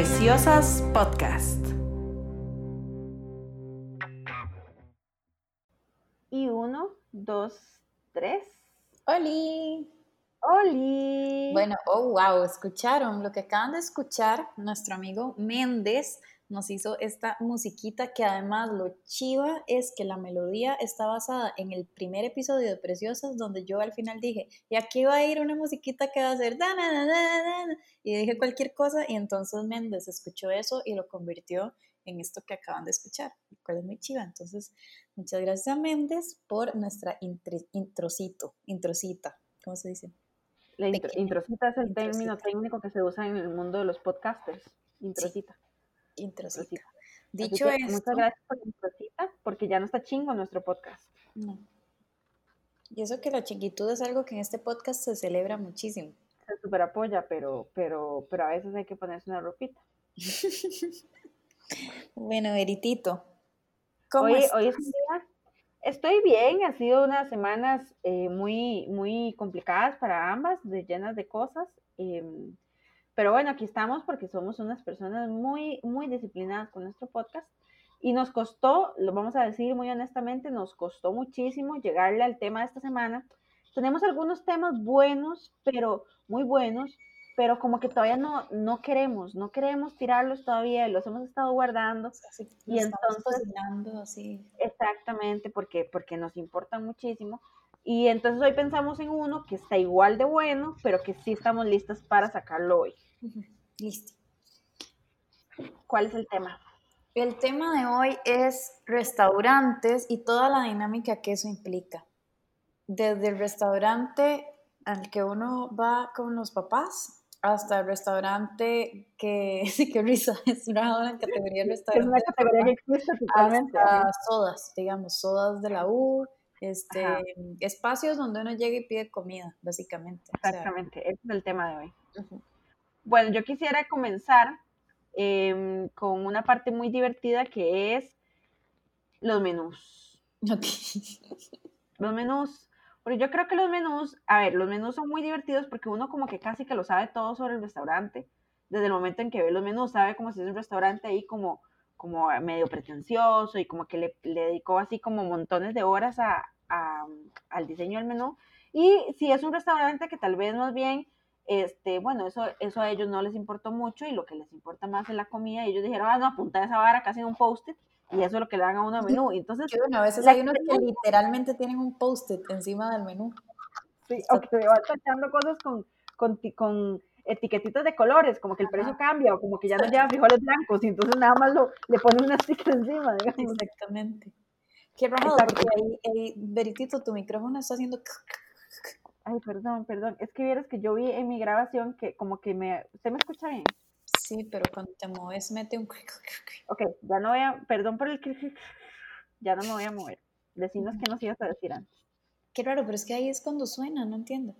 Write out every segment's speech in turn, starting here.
Preciosas Podcast. Y uno, dos, tres. ¡Holi! ¡Holi! Bueno, oh wow, escucharon lo que acaban de escuchar. Nuestro amigo Méndez nos hizo esta musiquita que además lo chiva es que la melodía está basada en el primer episodio de Preciosas donde yo al final dije, y aquí va a ir una musiquita que va a ser da, y dije cualquier cosa y entonces Méndez escuchó eso y lo convirtió en esto que acaban de escuchar, lo cual es muy chiva. Entonces, muchas gracias a Méndez por nuestra introcito, introcita, ¿cómo se dice? La introcita es el término técnico que se usa en el mundo de los podcasters, introcita. Introsita. Dicho esto, muchas gracias por la introsita, porque ya no está chingo nuestro podcast. No. Y eso que la chiquitud es algo que en este podcast se celebra muchísimo. Se super apoya, pero, pero, pero a veces hay que ponerse una ropita. bueno, Eritito. ¿Cómo hoy, hoy es un día, estoy bien, ha sido unas semanas eh, muy, muy complicadas para ambas, de, llenas de cosas. Eh, pero bueno, aquí estamos porque somos unas personas muy, muy disciplinadas con nuestro podcast y nos costó, lo vamos a decir muy honestamente, nos costó muchísimo llegarle al tema de esta semana. Tenemos algunos temas buenos, pero muy buenos, pero como que todavía no, no queremos, no queremos tirarlos todavía, los hemos estado guardando. y entonces, así. Exactamente, porque, porque nos importa muchísimo. Y entonces hoy pensamos en uno que está igual de bueno, pero que sí estamos listas para sacarlo hoy. Listo. ¿Cuál es el tema? El tema de hoy es restaurantes y toda la dinámica que eso implica. Desde el restaurante al que uno va con los papás hasta el restaurante que, sí, qué risa, es una categoría de restaurante. Es una categoría que existe totalmente. Hasta sodas, digamos, sodas de la U, este, espacios donde uno llega y pide comida, básicamente. Exactamente, ese es el tema de hoy. Bueno, yo quisiera comenzar em, con una parte muy divertida que es los menús. Los menús. Pero yo creo que los menús, a ver, los menús son muy divertidos porque uno como que casi que lo sabe todo sobre el restaurante. Desde el momento en que ve los menús, sabe como si es un restaurante ahí como como medio pretencioso y como que le, le dedicó así como montones de horas a, al diseño del menú. Y si es un restaurante que tal vez más bien, este, bueno, eso, eso a ellos no les importó mucho y lo que les importa más es la comida. Y ellos dijeron, ah, no, apunta esa vara casi en un post-it y eso es lo que le dan a uno al menú. Y entonces, a veces hay unos que literalmente tienen un post-it encima del menú. Sí, o que se van tachando cosas con, con, con etiquetitas de colores, como que el precio cambia o como que ya no lleva frijoles blancos y entonces nada más lo, le ponen una sticker encima, digamos. Exactamente. Qué raro, porque ahí, Veritito, tu micrófono está haciendo... Ay, perdón, perdón. Es que vieras que yo vi en mi grabación que como que me... ¿Usted me escucha bien? Sí, pero cuando te mueves mete un... Ok, ya no voy a... Perdón por el... Ya no me voy a mover. Decinos que nos ibas a decir antes. Qué raro, pero es que ahí es cuando suena, no entiendo.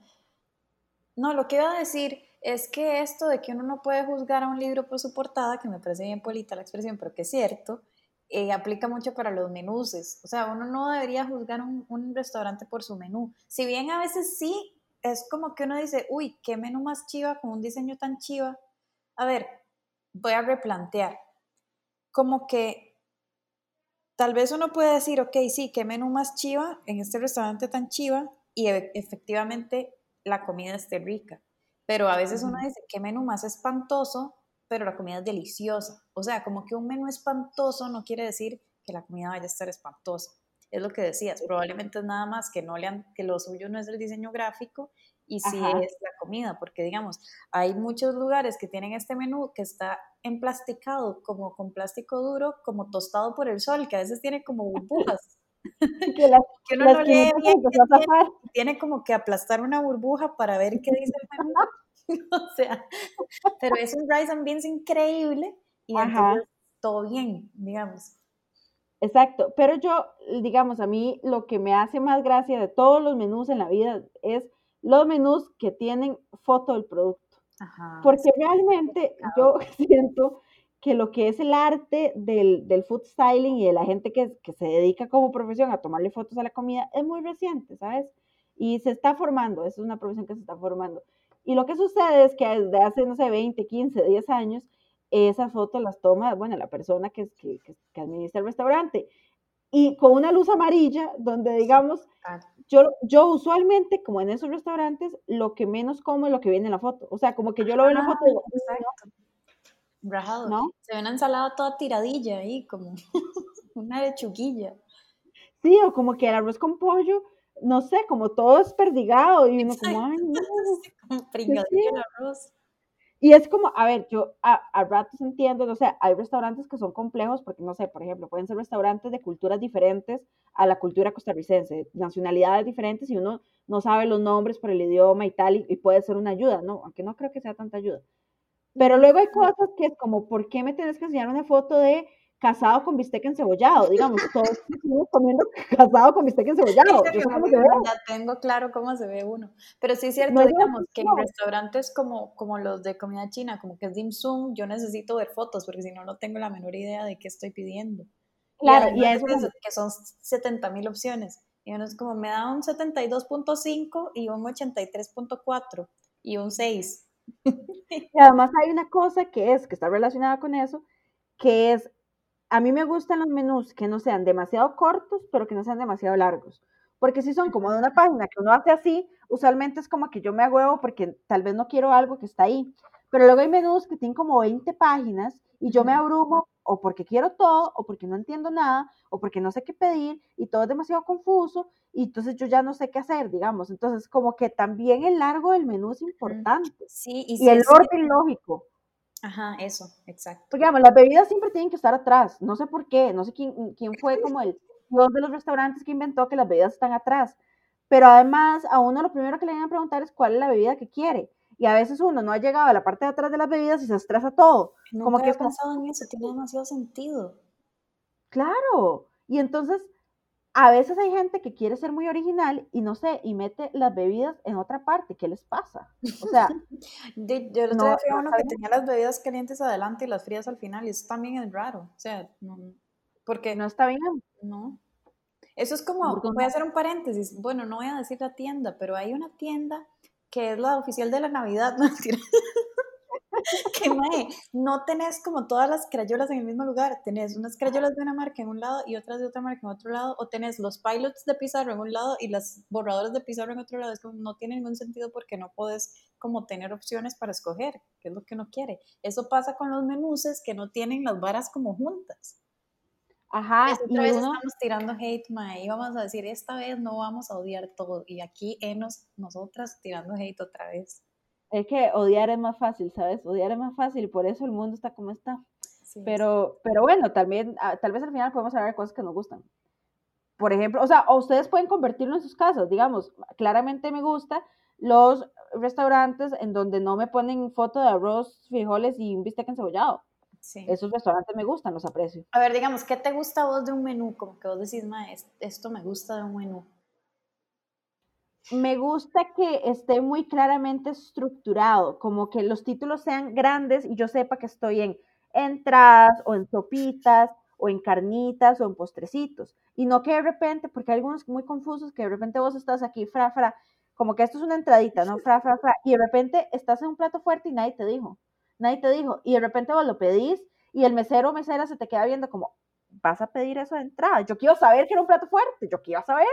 No, lo que iba a decir es que esto de que uno no puede juzgar a un libro por su portada, que me parece bien polita la expresión, pero que es cierto, eh, aplica mucho para los menús. O sea, uno no debería juzgar un, un, restaurante por su menú. Si bien a veces sí, es como que uno dice, uy, qué menú más chiva con un diseño tan chiva. A ver, voy a replantear. Como que tal vez uno puede decir, ok, sí, qué menú más chiva en este restaurante tan chiva y e, efectivamente la comida esté rica. Pero a veces uno dice, qué menú más espantoso, pero la comida es deliciosa. O sea, como que un menú espantoso no quiere decir que la comida vaya a estar espantosa. Es lo que decías, probablemente es nada más que, no le han, que lo suyo no es el diseño gráfico y sí es la comida, porque digamos, hay muchos lugares que tienen este menú que está emplasticado como con plástico duro, como tostado por el sol, que a veces tiene como burbujas. que, uno no lee bien, tiene, como que aplastar una burbuja para ver qué dice el menú. o sea, pero es un rice and beans increíble y entonces todo bien, digamos. Exacto, pero yo, digamos, a mí lo que me hace más gracia de todos los menús en la vida es los menús que tienen foto del producto. Porque realmente yo siento que lo que es el arte del, del, food styling y de la gente que, que, se dedica como profesión a tomarle fotos a la comida es muy reciente, ¿sabes? Y se está formando, es una profesión que se está formando. Y lo que sucede es que desde hace, no sé, 20, 15, 10 años, esas fotos las toma, bueno, la persona que, que, que administra el restaurante. Y con una luz amarilla, donde digamos, yo, yo usualmente, como en esos restaurantes, lo que menos como es lo que viene en la foto. O sea, como que yo lo veo en la foto y digo, Rajado. ¿no? Se ve una ensalada toda tiradilla ahí, como una lechuguilla. Sí, o como que el arroz con pollo, no sé, como todo desperdigado y uno como, ay, no. como el arroz. Y es como, a ver, yo a, a, ratos entiendo, no sé, hay restaurantes que son complejos porque, no sé, por ejemplo, pueden ser restaurantes de culturas diferentes a la cultura costarricense, nacionalidades diferentes y uno no sabe los nombres por el idioma y tal, y, puede ser una ayuda, ¿no? Aunque no creo que sea tanta ayuda. Pero luego hay cosas que es como, ¿por qué me tienes que enseñar una foto de casado con bistec encebollado, digamos, todos estamos comiendo casado con bistec encebollado. Ya tengo claro cómo se ve uno. Pero sí es cierto, digamos, que en restaurantes como, como los de comida china, como que es dim sum, yo necesito ver fotos, porque si no, no tengo la menor idea de qué estoy pidiendo. Claro, y, eso es que son 70 mil opciones. Y uno es como, me da un 72.5 y un 83.4 y un 6. Y además hay una cosa que es, que está relacionada con eso, que es a mí me gustan los menús que no sean demasiado cortos, pero que no sean demasiado largos. Porque si son como de una página que uno hace así, usualmente es como que yo me huevo porque tal vez no quiero algo que está ahí. Pero luego hay menús que tienen como 20 páginas y yo me abrumo o porque quiero todo, o porque no entiendo nada, o porque no sé qué pedir y todo es demasiado confuso y entonces yo ya no sé qué hacer, digamos. Entonces como que también el largo del menú es importante. Sí, y, el orden lógico. Ajá, eso, exacto. Porque, digamos, las bebidas siempre tienen que estar atrás. No sé por qué, no sé quién, quién fue como el dios de los restaurantes que inventó que las bebidas están atrás. Pero además, a uno lo primero que le vienen a preguntar es cuál es la bebida que quiere. Y a veces uno no ha llegado a la parte de atrás de las bebidas y se estresa todo. como que he pensado en eso, tiene demasiado sentido. Claro. Y entonces, a veces hay gente que quiere ser muy original y no sé, y mete las bebidas en otra parte. ¿Qué les pasa? O sea, yo el otro día uno que tenía las bebidas calientes adelante y las frías al final, y eso también es raro. O sea, no, porque no está bien. No. Eso es como, voy a hacer un paréntesis. Bueno, no voy a decir la tienda, pero hay una tienda que es la oficial de la Navidad, no que no tenés como todas las crayolas en el mismo lugar, tenés unas crayolas de una marca en un lado y otras de otra marca en otro lado, o tenés los pilots de Pizarro en un lado y las borradores de Pizarro en otro lado, es como no tiene ningún sentido porque no puedes como tener opciones para escoger, que es lo que uno quiere. Eso pasa con los menuses que no tienen las varas como juntas. Ajá. y otra vez estamos tirando hate, mae, y vamos a decir, esta vez no vamos a odiar todo, y aquí enos, nosotras tirando hate otra vez. Es que odiar es más fácil, ¿sabes? Odiar es más fácil, por eso el mundo está como está. pero, pero bueno, también, ah, tal vez al final podemos hablar de cosas que nos gustan. Por ejemplo, o sea, o ustedes pueden convertirlo en sus casas, digamos, claramente me gusta los restaurantes en donde no me ponen foto de arroz, frijoles y un bistec encebollado. Sí. Esos restaurantes me gustan, los aprecio. A ver, digamos, ¿qué te gusta a vos de un menú? Como que vos decís, ma, esto me gusta de un menú me gusta que esté muy claramente estructurado, como que los títulos sean grandes y yo sepa que estoy en entradas o en sopitas o en carnitas o en postrecitos. Y no que de repente, porque hay algunos muy confusos, que de repente vos estás aquí, fra, fra, como que esto es una entradita, ¿no? Fra, fra, fra, y de repente estás en un plato fuerte y nadie te dijo, nadie te dijo, y de repente vos lo pedís y el mesero o mesera se te queda viendo como, vas a pedir eso de entrada, yo quiero saber que era un plato fuerte, yo quiero saber.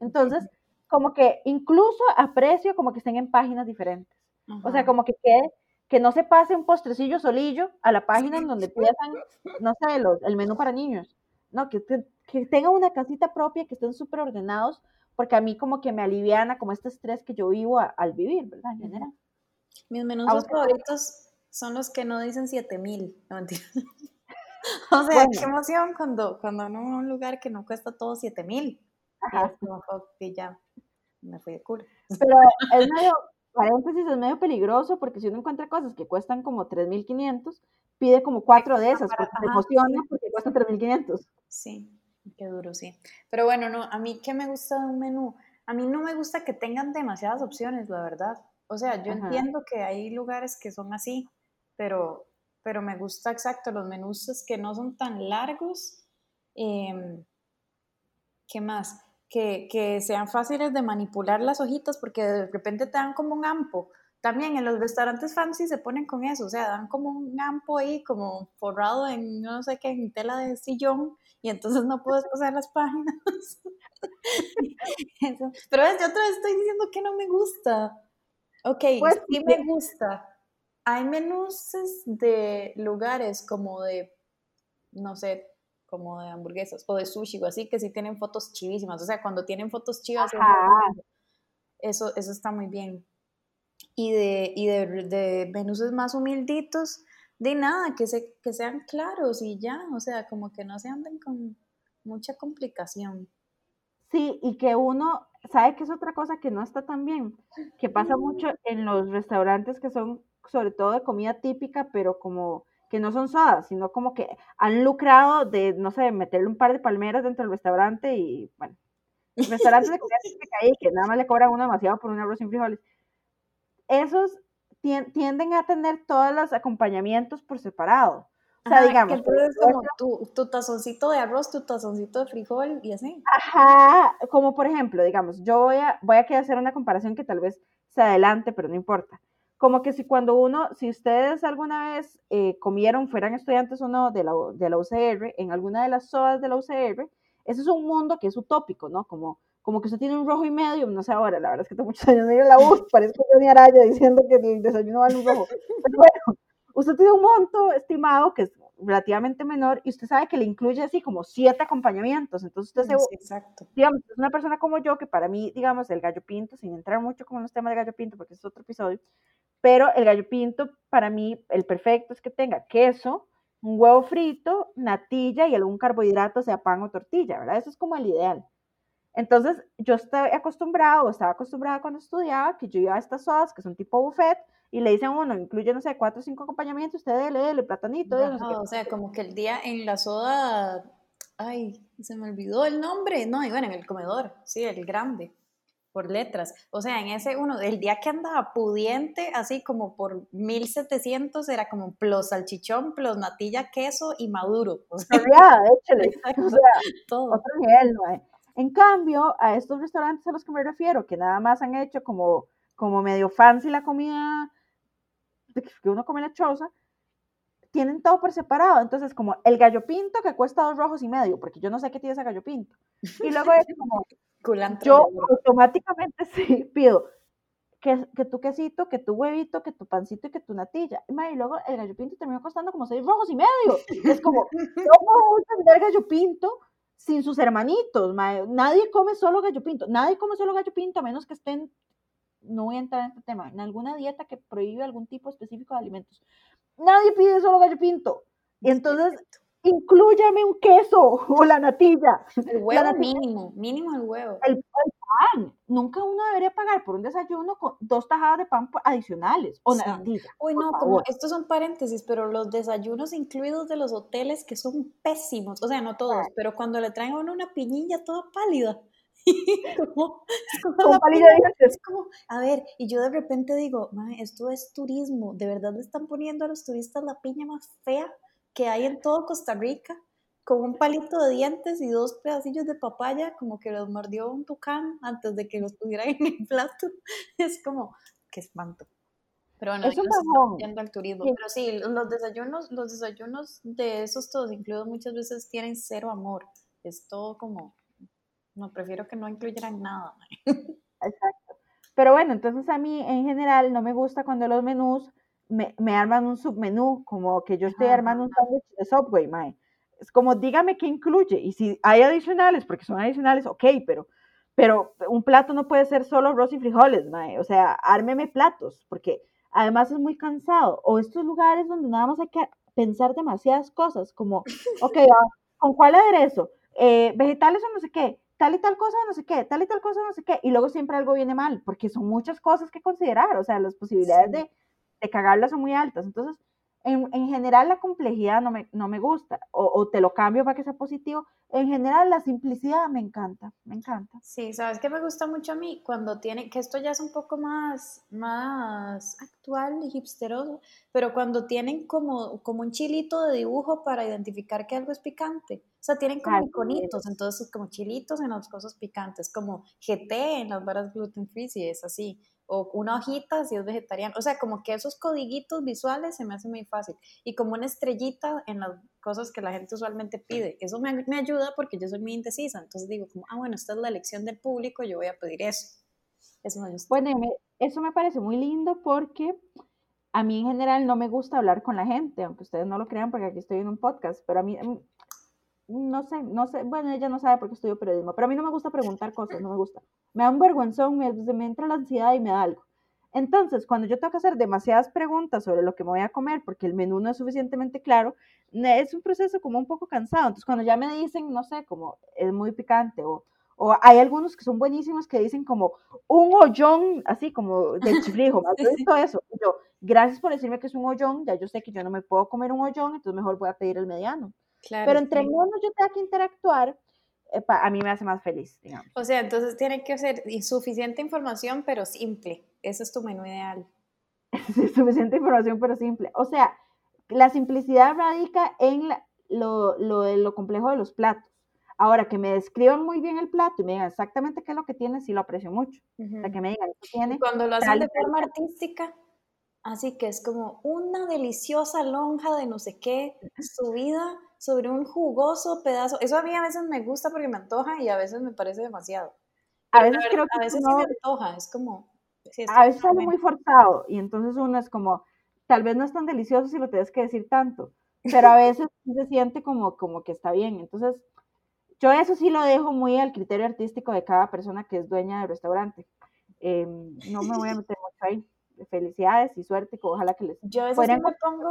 Entonces, como que incluso aprecio como que estén en páginas diferentes. O sea, como que quede, que no se pase un postrecillo solillo a la página en donde empiezan, no sé, los, el menú para niños. No, que, que tengan una casita propia, que estén súper ordenados, porque a mí como que me aliviana como este estrés que yo vivo al vivir, ¿verdad? En general. Mis menús favoritos son los que no dicen 7000, no o sea, qué emoción cuando, cuando uno a un lugar que no cuesta todo 7000. Ajá. Y ya, me fui de cura. Pero es medio, paréntesis, es medio peligroso porque si uno encuentra cosas que cuestan como 3.500, pide como cuatro de esas, porque se emociona porque cuestan 3.500. Sí, qué duro, sí. Pero bueno, no, a mí, ¿qué me gusta de un menú? A mí no me gusta que tengan demasiadas opciones, la verdad. O sea, yo entiendo que hay lugares que son así, pero, pero me gusta exacto los menús que no son tan largos. Em, ¿Qué más? Que, sean fáciles de manipular las hojitas, porque de repente te dan como un ampo, también en los restaurantes fancy se ponen con eso, o sea, dan como un ampo ahí, como forrado en, no sé qué, en tela de sillón, y entonces no puedes pasar las páginas. Pero es, yo otra vez estoy diciendo que no me gusta. Ok, pues, sí me gusta. Hay menús de lugares como de, no sé, como de hamburguesas o de sushi o así, que sí tienen fotos chivísimas. O sea, cuando tienen fotos chivas, eso, eso está muy bien. Y de, y de, de menús más humilditos, de nada, que, se, que sean claros y ya, o sea, como que no se anden con mucha complicación. Sí, y que uno, ¿sabe que es otra cosa que no está tan bien? Que pasa mucho en los restaurantes que son sobre todo de comida típica, pero como que no son sodas, sino como que han lucrado de, no sé, meterle un par de palmeras dentro del restaurante y, bueno, restaurantes de comida ahí que nada más le cobran uno demasiado por un arroz sin frijoles. Esos tienden a tener todos los acompañamientos por separado. O sea, digamos. Que entonces como tu, tu, tazoncito de arroz, tu tazoncito de frijol y así. Ajá, como por ejemplo, digamos, yo voy a, voy a hacer una comparación que tal vez se adelante, pero no importa. Como que si cuando uno, si ustedes alguna vez eh, comieron, fueran estudiantes o no de la, de la UCR, en alguna de las sodas de la UCR, ese es un mundo que es utópico, ¿no? Como como que usted tiene un rojo y medio, no sé ahora, la verdad es que tengo muchos años de ir a la U, parezco Johnny Araya diciendo que el desayuno vale un rojo. Pero bueno, usted tiene un monto estimado que es relativamente menor y usted sabe que le incluye así como siete acompañamientos, entonces usted se, exacto. digamos, es una persona como yo que para mí, digamos, el gallo pinto, sin entrar mucho con los temas de gallo pinto porque es otro episodio, pero el gallo pinto para mí el perfecto es que tenga queso, un huevo frito, natilla y algún carbohidrato, sea pan o tortilla, ¿verdad? Eso es como el ideal. Entonces, yo estoy acostumbrado, o estaba acostumbrada cuando estudiaba, que yo iba a estas sodas que son tipo buffet, y le dicen uno, incluye, no sé, cuatro o cinco acompañamientos, usted dele, dele, platanito. o sea, como que el día en la soda, ay, se me olvidó el nombre, no, y bueno, en el comedor, sí, el grande, por letras. O sea, en ese uno, el día que andaba pudiente, así como por 1700, era como plus salchichón, plus natilla, queso y maduro. O sea, échale. O sea, todo. Otro nivel, ¿no? En cambio, a estos restaurantes a los que me refiero, que nada más han hecho como, como medio fancy la comida que uno come la choza, tienen todo por separado. Entonces, como el gallo pinto que cuesta dos rojos y medio, porque yo no sé qué tiene ese gallo pinto. Y luego es como, yo automáticamente sí pido que, que, tu quesito, que tu huevito, que tu pancito y que tu natilla. Y, luego el gallo pinto terminó costando como seis rojos y medio. Es como, ¿cómo vender gallo pinto sin sus hermanitos, nadie come solo gallo pinto, nadie come solo gallo pinto a menos que estén, no voy a entrar en este tema, en alguna dieta que prohíbe algún tipo específico de alimentos. Nadie pide solo gallo pinto. Y entonces, incluyame un queso o la natilla. El huevo mínimo, mínimo el huevo. El, pan. Nunca uno debería pagar por un desayuno con dos tajadas de pan adicionales o natilla. Uy, no, como estos son paréntesis, pero los desayunos incluidos de los hoteles que son pésimos, o sea, no todos, pero cuando le traen a uno una piñilla toda pálida. como, es como, a ver, y yo de repente digo, esto es turismo, de verdad le están poniendo a los turistas la piña más fea que hay en todo Costa Rica, con un palito de dientes y dos pedacillos de papaya, como que los mordió un tucán antes de que los pusieran en el plato. Es como, qué espanto. Pero bueno, es un yendo al turismo. Pero sí, los desayunos, los desayunos de esos todos incluidos muchas veces tienen cero amor. Es todo como, no, prefiero que no incluyeran nada. Exacto. Pero bueno, entonces a mí en general no me gusta cuando los menús me, me arman un submenú, como que yo estoy armando un sándwich de Subway, mae. Es como, dígame qué incluye. Y si hay adicionales, porque son adicionales, ok, pero, pero un plato no puede ser solo arroz y frijoles, mae. O sea, ármeme platos, porque además es muy cansado. O estos lugares donde nada más hay que pensar demasiadas cosas, como, ok, ah, ¿con cuál aderezo? Eh, vegetales o no sé qué, tal y tal cosa, no sé qué, tal y tal cosa, no sé qué, y luego siempre algo viene mal, porque son muchas cosas que considerar, o sea, las posibilidades de de cagarlas son muy altas. Entonces, en, en general la complejidad no me, no me gusta, o, o, te lo cambio para que sea positivo. En general la simplicidad me encanta, me encanta. Sí, sabes que me gusta mucho a mí cuando tiene, que esto ya es un poco más, más actual y hipsteroso, pero cuando tienen como, como un chilito de dibujo para identificar que algo es picante. O sea, tienen como iconitos, entonces como chilitos en las cosas picantes, como GT en las varas gluten free, y es así o una hojita si es vegetariano. O sea, como que esos codiguitos visuales se me hace muy fácil. Y como una estrellita en las cosas que la gente usualmente pide. Eso me, me ayuda porque yo soy muy indecisa. Entonces digo, como, ah, bueno, esta es la elección del público, yo voy a pedir eso. Eso me gusta. Bueno, eso me parece muy lindo porque a mí en general no me gusta hablar con la gente, aunque ustedes no lo crean porque aquí estoy en un podcast, pero a mí mm, no sé, no sé, bueno, ella no sabe por qué estudio periodismo, pero a mí no me gusta preguntar cosas, no me gusta. Me da un vergüenzón, me, me entra la ansiedad y me da algo. Entonces, cuando yo tengo que hacer demasiadas preguntas sobre lo que me voy a comer, porque el menú no es suficientemente claro, es un proceso como un poco cansado. Entonces, cuando ya me dicen, no sé, como es muy picante o, o hay algunos que son buenísimos que dicen como un hoyón, así como de chiflijo, todo eso. yo, gracias por decirme que es un hoyón, ya yo sé que yo no me puedo comer un hoyón, entonces mejor voy a pedir el mediano. Pero entre menos yo tenga que interactuar, a mí me hace más feliz, digamos. O sea, entonces tiene que ser suficiente información, pero simple. Ese es tu menú ideal. suficiente información, pero simple. O sea, la simplicidad radica en lo, lo, lo, complejo de los platos. Ahora, que me describan muy bien el plato y me digan exactamente qué es lo que tiene, sí lo aprecio mucho. O sea, que me digan, tiene... Cuando lo hacen de forma artística, así que es como una deliciosa lonja de no sé qué, subida sobre un jugoso pedazo. Eso a mí a veces me gusta porque me antoja y a veces me parece demasiado. A veces creo que a veces sí me antoja, es como... a veces sale muy forzado y entonces uno es como, tal vez no es tan delicioso si lo tienes que decir tanto, pero a veces se siente como, como que está bien. Entonces, yo eso sí lo dejo muy al criterio artístico de cada persona que es dueña del restaurante. Em, no me voy a meter mucho ahí felicidades y suerte, que ojalá que les... Yo a veces me pongo,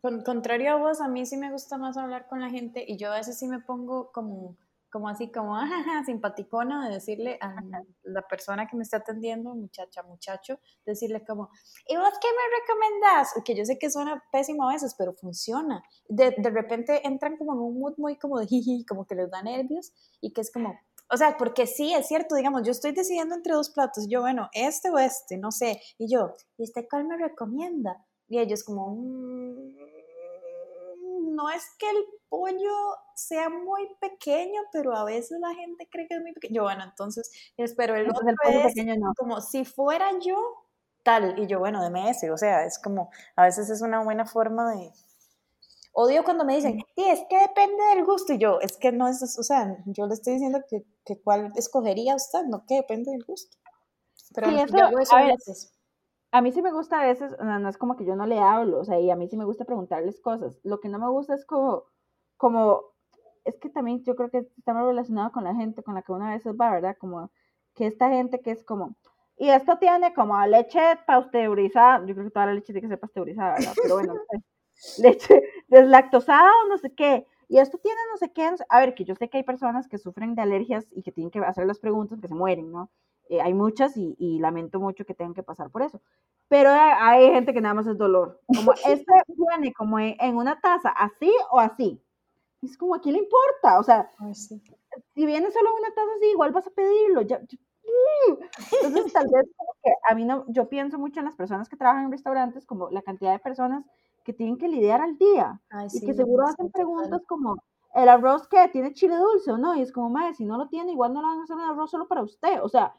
con, contrario a vos, a mí sí me gusta más hablar con la gente y yo a veces sí me pongo como, como así, como ajaja, simpaticona de decirle a la persona que me está atendiendo, muchacha, muchacho, decirle como, ¿y vos qué me recomendás? Que yo sé que suena pésimo a veces, pero funciona. De, de repente entran como en un mood muy como de jiji, como que les da nervios y que es como, o sea, porque sí, es cierto, digamos, yo estoy decidiendo entre dos platos, yo, bueno, este o este, no sé, y yo, ¿y este cuál me recomienda? Y ellos como, mm, no es que el pollo sea muy pequeño, pero a veces la gente cree que es muy pequeño. Yo, bueno, entonces, espero el otro pequeño no. como si fuera yo, tal, y yo, bueno, de ese, o sea, es como, a veces es una buena forma de, Odio cuando me dicen, sí, es que depende del gusto. Y yo, es que no es, o sea, yo le estoy diciendo que, que cuál escogería usted, no que depende del gusto. Pero sí, eso, a, veces. a mí sí me gusta a veces, no, es como que yo no le hablo, o sea, y a mí sí me gusta preguntarles cosas. Lo que no me gusta es como, como, es que también yo creo que está muy relacionado con la gente con la que una vez va, ¿verdad? Como que esta gente que es como, y esto tiene como leche pasteurizada, yo creo que toda la leche tiene que ser pasteurizada, ¿verdad? Pero bueno, leche deslactosada o no sé qué. Y esto tiene no sé qué. A ver, que yo sé que hay personas que sufren de alergias y que tienen que hacer las preguntas que se mueren, ¿no? Eh, hay muchas y, lamento mucho que tengan que pasar por eso. Pero hay gente que nada más es dolor. Como este viene como en, una taza, así o así. Es como, ¿a quién le importa? O sea, si viene solo una taza así, igual vas a pedirlo. Ya, entonces, tal vez que a mí no, yo pienso mucho en las personas que trabajan en restaurantes, como la cantidad de personas que tienen que lidiar al día y que seguro hacen preguntas como, ¿el arroz que tiene chile dulce o no? Y es como, madre, si no lo tiene, igual no lo van a hacer un arroz solo para usted. O sea...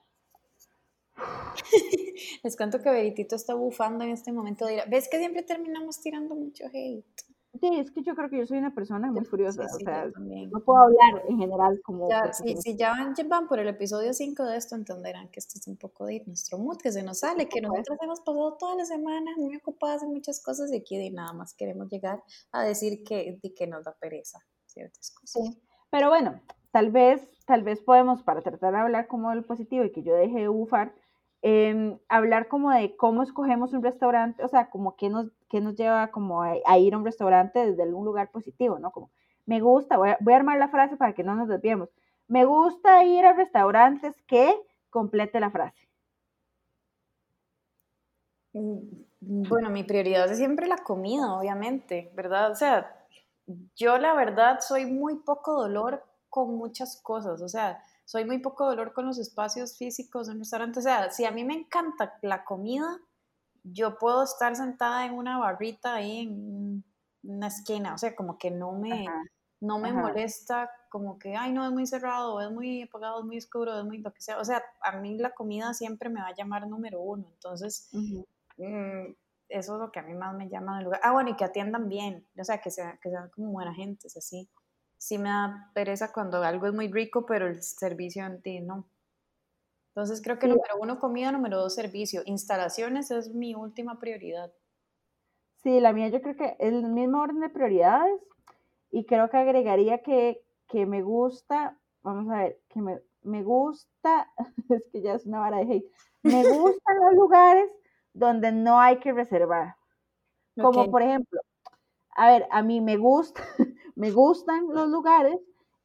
Les cuento que Veritito está bufando en este momento. De ¿Ves que siempre terminamos tirando mucho hate? Sí, es que yo creo que yo soy una persona muy furiosa, o sea, no puedo hablar en general como... Ya, si ya van, por el episodio 5 de esto, entenderán que esto es un poco de nuestro mood, que se nos sale, que nosotros hemos pasado toda la semana muy ocupadas en muchas cosas y aquí de nada más queremos llegar a decir que, de que nos da pereza ciertas cosas. Sí, pero bueno, tal vez, tal vez podemos, para tratar de hablar como del positivo y que yo deje de bufar, Em, hablar como de cómo escogemos un restaurante, o sea, como qué nos, qué nos lleva como a, ir a un restaurante desde algún lugar positivo, ¿no? Como, me gusta, voy a, voy a armar la frase para que no nos desviemos, me gusta ir a restaurantes que complete la frase. Mm, bueno, mi prioridad es siempre la comida, obviamente, ¿verdad? O sea, yo la verdad soy muy poco dolor con muchas cosas, o sea, soy muy poco dolor con los espacios físicos en un restaurante. O sea, si a mí me encanta la comida, yo puedo estar sentada en una barrita ahí en una esquina. O sea, como que no me, no me molesta como que, ay, no, es muy cerrado, es muy apagado, es muy oscuro, es muy lo que sea. O sea, a mí la comida siempre me va a llamar número uno. Entonces, mm, eso es lo que a mí más me llama del lugar. Ah, bueno, y que atiendan bien, o sea, que, sea, que sean como buena gente, es así. Sí me da pereza cuando algo es muy rico, pero el servicio en ti no. Entonces creo que número uno comida, número dos servicio. Instalaciones es mi última prioridad. Sí, la mía yo creo que es el mismo orden de prioridades y creo que agregaría que, que me gusta, vamos a ver, que me, me gusta, es que ya es una vara de hate, me gustan los lugares donde no hay que reservar. Como por ejemplo, a ver, a mí me gusta, me gustan los lugares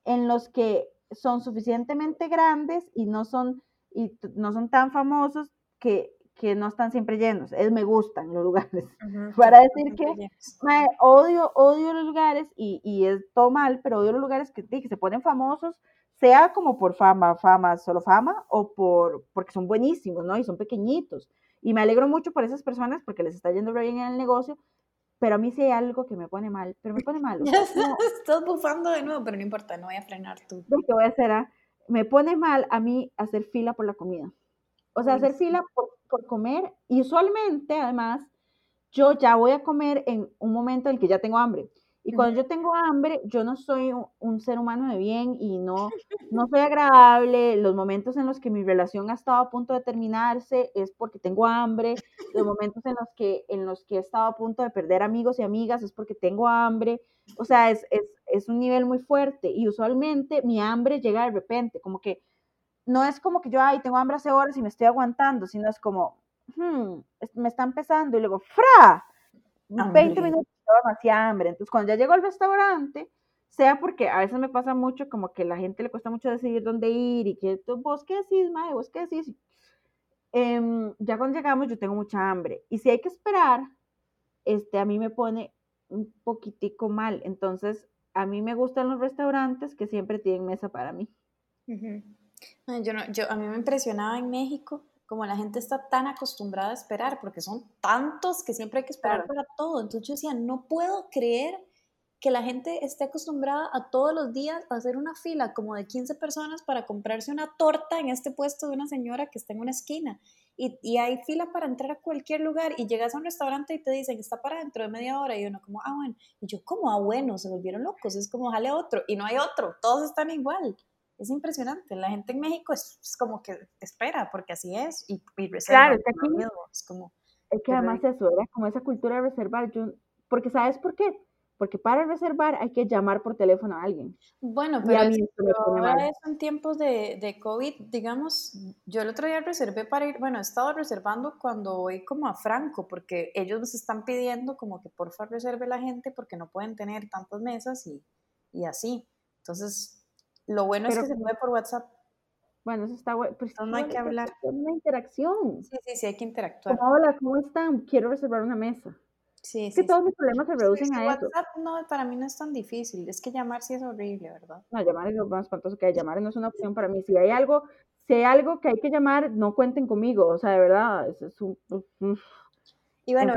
en los que son suficientemente grandes y no son, y no son tan famosos que, que no están siempre llenos. Es me gustan los lugares. Para decir que odio, odio los lugares y, y, es todo mal, pero odio los lugares que, que se ponen famosos, sea como por fama, fama, solo fama, o por porque son buenísimos, ¿no? Y son pequeñitos. Y me alegro mucho por esas personas porque les está yendo bien en el negocio, pero a mí sí hay algo que me pone mal, pero me pone mal. Estás bufando de nuevo, pero no importa, no voy a frenar tú. Lo que voy a hacer, ah, me pone mal a mí hacer fila por la comida. O sea, hacer fila por, por, comer y usualmente, además, yo ya voy a comer en un momento en el que ya tengo hambre. Y cuando yo tengo hambre, yo no soy un, ser humano de bien y no, no soy agradable. Los momentos en los que mi relación ha estado a punto de terminarse es porque tengo hambre. Los momentos en los que, en los que he estado a punto de perder amigos y amigas es porque tengo hambre. O sea, es, es, es un nivel muy fuerte y usualmente mi hambre llega de repente, como que no es como que yo, ay, tengo hambre hace horas y me estoy aguantando, sino es como, hmm, me está empezando y luego, ¡fra! 20 minutos demasiada hambre. Entonces, cuando ya llego al restaurante, sea porque a veces me pasa mucho como que la gente le cuesta mucho decidir dónde ir y que vos qué decís, mae, vos qué decís. Em, ya cuando llegamos yo tengo mucha hambre y si hay que esperar, este, a mí me pone un poquitico mal. Entonces, a mí me gustan los restaurantes que siempre tienen mesa para mí. yo no, yo, a mí me impresionaba en México como la gente está tan acostumbrada a esperar, porque son tantos que siempre hay que esperar para todo. Entonces yo decía, no puedo creer que la gente esté acostumbrada a todos los días hacer una fila como de 15 personas para comprarse una torta en este puesto de una señora que está en una esquina. Y, y, hay fila para entrar a cualquier lugar y llegas a un restaurante y te dicen, está para dentro de media hora y uno como, ah, bueno. Y yo como, ah, bueno, se volvieron locos, es como, jale otro. Y no hay otro, todos están igual es impresionante. La gente en México es, como que espera, porque así es, y, reserva. Claro, es que aquí, es como... Es que además eso, era como esa cultura de reservar, yo, porque ¿sabes por qué? Porque para reservar hay que llamar por teléfono a alguien. Bueno, pero, ahora eso en tiempos de, de, COVID, digamos, yo el otro día reservé para ir, bueno, he estado reservando cuando voy como a Franco, porque ellos nos están pidiendo como que por favor reserve la gente porque no pueden tener tantas mesas y, y así. Entonces, lo bueno es que se mueve por WhatsApp. Bueno, eso está bueno. Pero no hay que hablar. Es una interacción. Sí, sí, sí, hay que interactuar. hola, ¿cómo están? Quiero reservar una mesa. Sí, es que todos mis problemas se reducen a eso. WhatsApp no, para mí no es tan difícil. Es que llamar sí es horrible, ¿verdad? No, llamar es lo más espantoso que hay. Llamar no es una opción para mí. Si hay algo, si hay algo que hay que llamar, no cuenten conmigo. O sea, de verdad, es, un... Y bueno,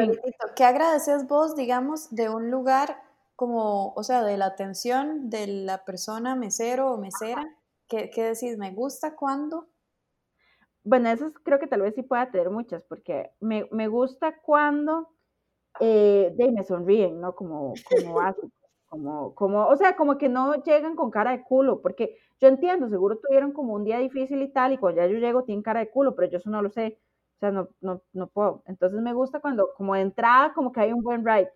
¿qué agradeces vos, digamos, de un lugar como, o sea, de la atención de la persona mesero o mesera? ¿Qué, qué decís? ¿Me gusta cuando? Bueno, eso creo que tal vez sí pueda tener muchas, porque me, me gusta cuando eh, de me sonríen, ¿no? Como, como como, como, o sea, como que no llegan con cara de culo, porque yo entiendo, seguro tuvieron como un día difícil y tal, y cuando ya yo llego tienen cara de culo, pero yo eso no lo sé, o sea, no, no, no puedo. Entonces me gusta cuando, como de entrada, como que hay un buen ride.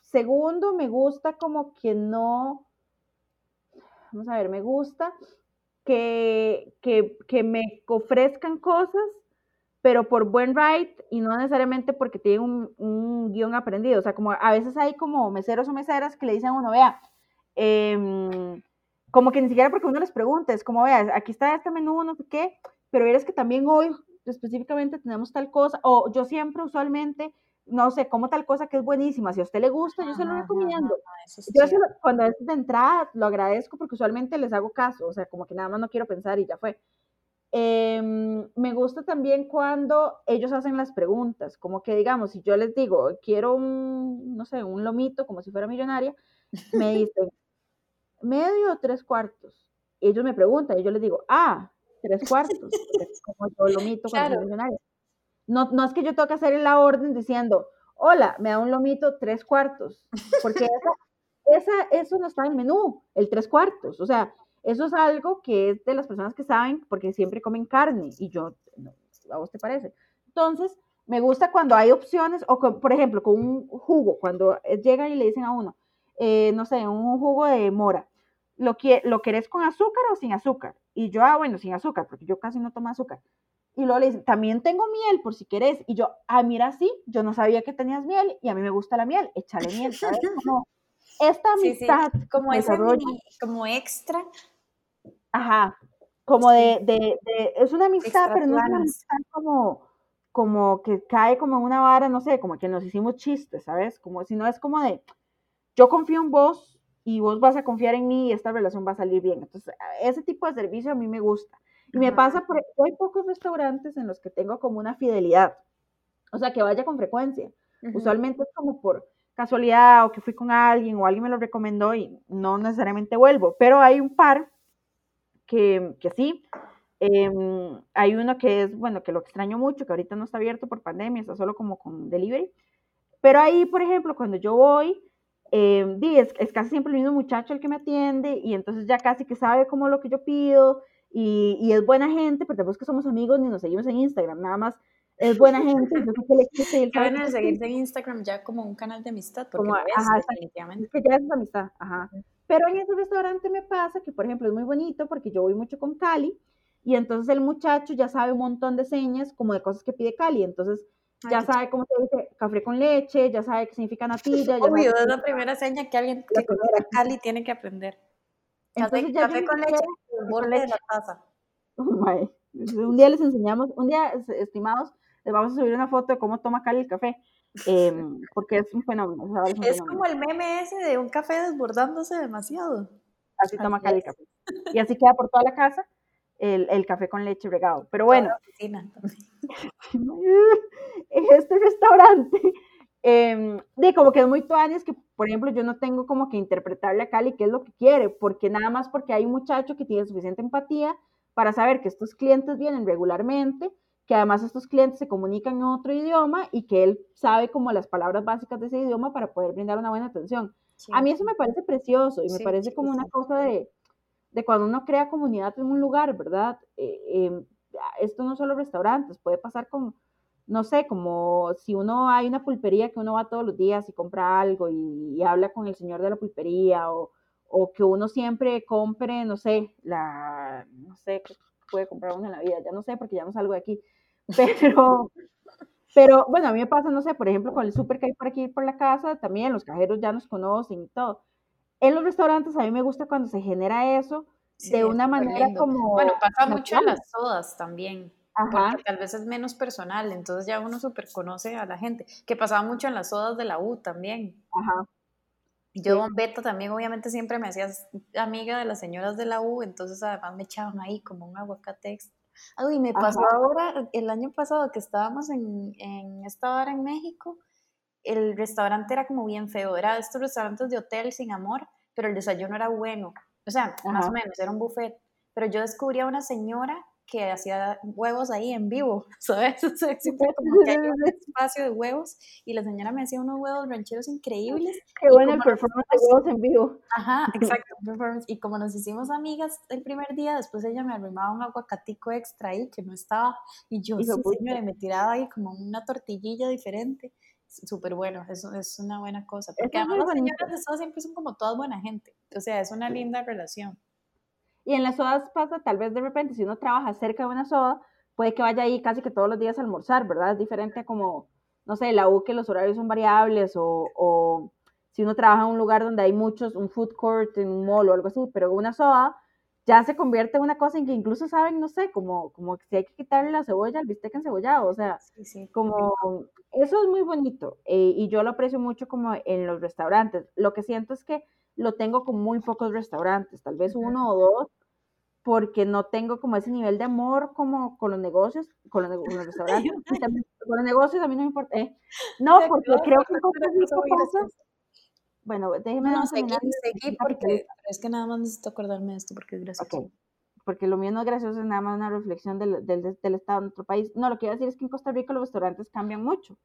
Segundo, me gusta como que no, vamos a ver, me gusta que, que, me ofrezcan cosas, pero por buen ride y no necesariamente porque tienen un, un, guion aprendido. O sea, como a veces hay como meseros o meseras que le dicen a uno, vea, em, como que ni siquiera porque uno les pregunta, es como, vea, aquí está este menú, no sé qué, pero eres que también hoy específicamente tenemos tal cosa, o yo siempre usualmente no sé, como tal cosa que es buenísima, si a usted le gusta, yo se lo recomiendo. yo cuando es de entrada lo agradezco porque usualmente les hago caso, o sea, como que nada más no quiero pensar y ya fue. Em, me gusta también cuando ellos hacen las preguntas, como que digamos, si yo les digo, quiero un, no sé, un lomito como si fuera millonaria, me dicen, medio o tres cuartos? ellos me preguntan y yo les digo, ah, tres cuartos, como yo lomito claro. No, no es que yo tenga que hacer la orden diciendo, hola, me da un lomito tres cuartos, porque esa, eso no está en el menú, el tres cuartos, o sea, eso es algo que es de las personas que saben porque siempre comen carne y yo, ¿a vos te parece? Entonces, me gusta cuando hay opciones, o por ejemplo, con un jugo, cuando llegan y le dicen a uno, eh, no sé, un jugo de mora, ¿lo, ¿lo querés con azúcar o sin azúcar? Y yo, ah, bueno, sin azúcar, porque yo casi no tomo azúcar. Y luego le dicen, también tengo miel por si querés. Y yo, ah, mira, sí, yo no sabía que tenías miel y a mí me gusta la miel, échale miel, ¿sabes? Como esta amistad. Como, como extra. Ajá, como de, de, es una amistad, pero no es una amistad como, como que cae como en una vara, no sé, como que nos hicimos chistes, ¿sabes? Como si no es como de, yo confío en vos y vos vas a confiar en mí y esta relación va a salir bien. Entonces, ese tipo de servicio a mí me gusta. Y me pasa, por, hay pocos restaurantes en los que tengo como una fidelidad, o sea, que vaya con frecuencia. Usualmente es como por casualidad o que fui con alguien o alguien me lo recomendó y no necesariamente vuelvo, pero hay un par que, que sí. Em, hay uno que es, bueno, que lo extraño mucho, que ahorita no está abierto por pandemia, está solo como con delivery. Pero ahí, por ejemplo, cuando yo voy, eh, es, casi siempre el mismo muchacho el que me atiende y entonces ya casi que sabe como lo que yo pido y, y es buena gente, pero tampoco es que somos amigos ni nos seguimos en Instagram, nada más es buena gente. Yo sé que le seguirse en Instagram ya como un canal de amistad, porque como, es, definitivamente. Es que ya es amistad, ajá. Pero en ese restaurante me pasa que, por ejemplo, es muy bonito porque yo voy mucho con Cali y entonces el muchacho ya sabe un montón de señas como de cosas que pide Cali. Entonces ya sabe cómo se dice café con leche, ya sabe qué significa natilla. Ya Obvio, es la primera seña que alguien que conoce Cali tiene que aprender. Café, café con leche, el borde de la taza. un día les enseñamos, un día, estimados, les vamos a subir una foto de cómo toma Cali el café, em, porque es un fenómeno. es, como el meme ese de un café desbordándose demasiado. Así toma Cali el café. Y así queda por toda la casa el, el café con leche regado. Pero bueno. este restaurante, eh, de como que es muy tuanes que, por ejemplo, yo no tengo como que interpretarle a Cali qué es lo que quiere, porque nada más porque hay un muchacho que tiene suficiente empatía para saber que estos clientes vienen regularmente, que además estos clientes se comunican en otro idioma y que él sabe como las palabras básicas de ese idioma para poder brindar una buena atención. A mí eso me parece precioso y me parece como una cosa de, de, cuando uno crea comunidad en un lugar, ¿verdad? Eh, em, esto no solo restaurantes, puede pasar con, no sé, como si uno hay una pulpería que uno va todos los días y compra algo y, habla con el señor de la pulpería o, o, que uno siempre compre, no sé, la, no sé, puede comprar uno en la vida, ya no sé porque ya no salgo de aquí, pero, pero bueno, a mí me pasa, no sé, por ejemplo, con el súper que hay por aquí por la casa, también los cajeros ya nos conocen y todo. En los restaurantes a mí me gusta cuando se genera eso de una manera como... Bueno, pasa mucho en las sodas también. Porque tal vez es menos personal, entonces ya uno súper conoce a la gente, que pasaba mucho en las sodas de la U también. Ajá. Yo, Don Beto, también obviamente siempre me hacías amiga de las señoras de la U, entonces además me echaban ahí como un aguacate Ay, me pasó ahora, el año pasado que estábamos en, en esta hora en México, el restaurante era como bien feo, era de estos restaurantes de hotel sin amor, pero el desayuno era bueno, o sea, más o menos, era un buffet, pero yo descubrí a una señora que hacía huevos ahí en vivo, ¿sabes? O sea, como que hay un espacio de huevos y la señora me hacía unos huevos rancheros increíbles. Qué bueno el performance de huevos en vivo. Ajá, exacto, performance. Y como nos hicimos amigas el primer día, después ella me arrimaba un aguacatico extra ahí que no estaba y yo, sí, señora, me tiraba ahí como una tortillilla diferente. Súper bueno, eso es una buena cosa. Porque además las señoras de eso siempre son como todas buena gente. O sea, es una linda relación. Y en las sodas pasa, tal vez de repente, si uno trabaja cerca de una soda, puede que vaya ahí casi que todos los días a almorzar, ¿verdad? Es diferente a como, no sé, la U que los horarios son variables o, o si uno trabaja en un lugar donde hay muchos, un food court, en un mall o algo así, pero una soda ya se convierte en una cosa en que incluso saben, no sé, como, como si hay que quitarle la cebolla al bistec encebollado, o sea, como eso es muy bonito eh, y yo lo aprecio mucho como en los restaurantes. Lo que siento es que lo tengo con muy pocos restaurantes, tal vez uno o dos, porque no tengo como ese nivel de amor como con los negocios, con los, restaurantes, con los negocios a mí no me importa. Eh, no, porque creo que bueno, déjeme no, seguí, seguí porque es que nada más necesito acordarme de esto porque es gracioso. Porque lo mío no es gracioso, es nada más una reflexión del, del, del estado de nuestro país. No, lo que a decir es que en Costa Rica los restaurantes cambian mucho.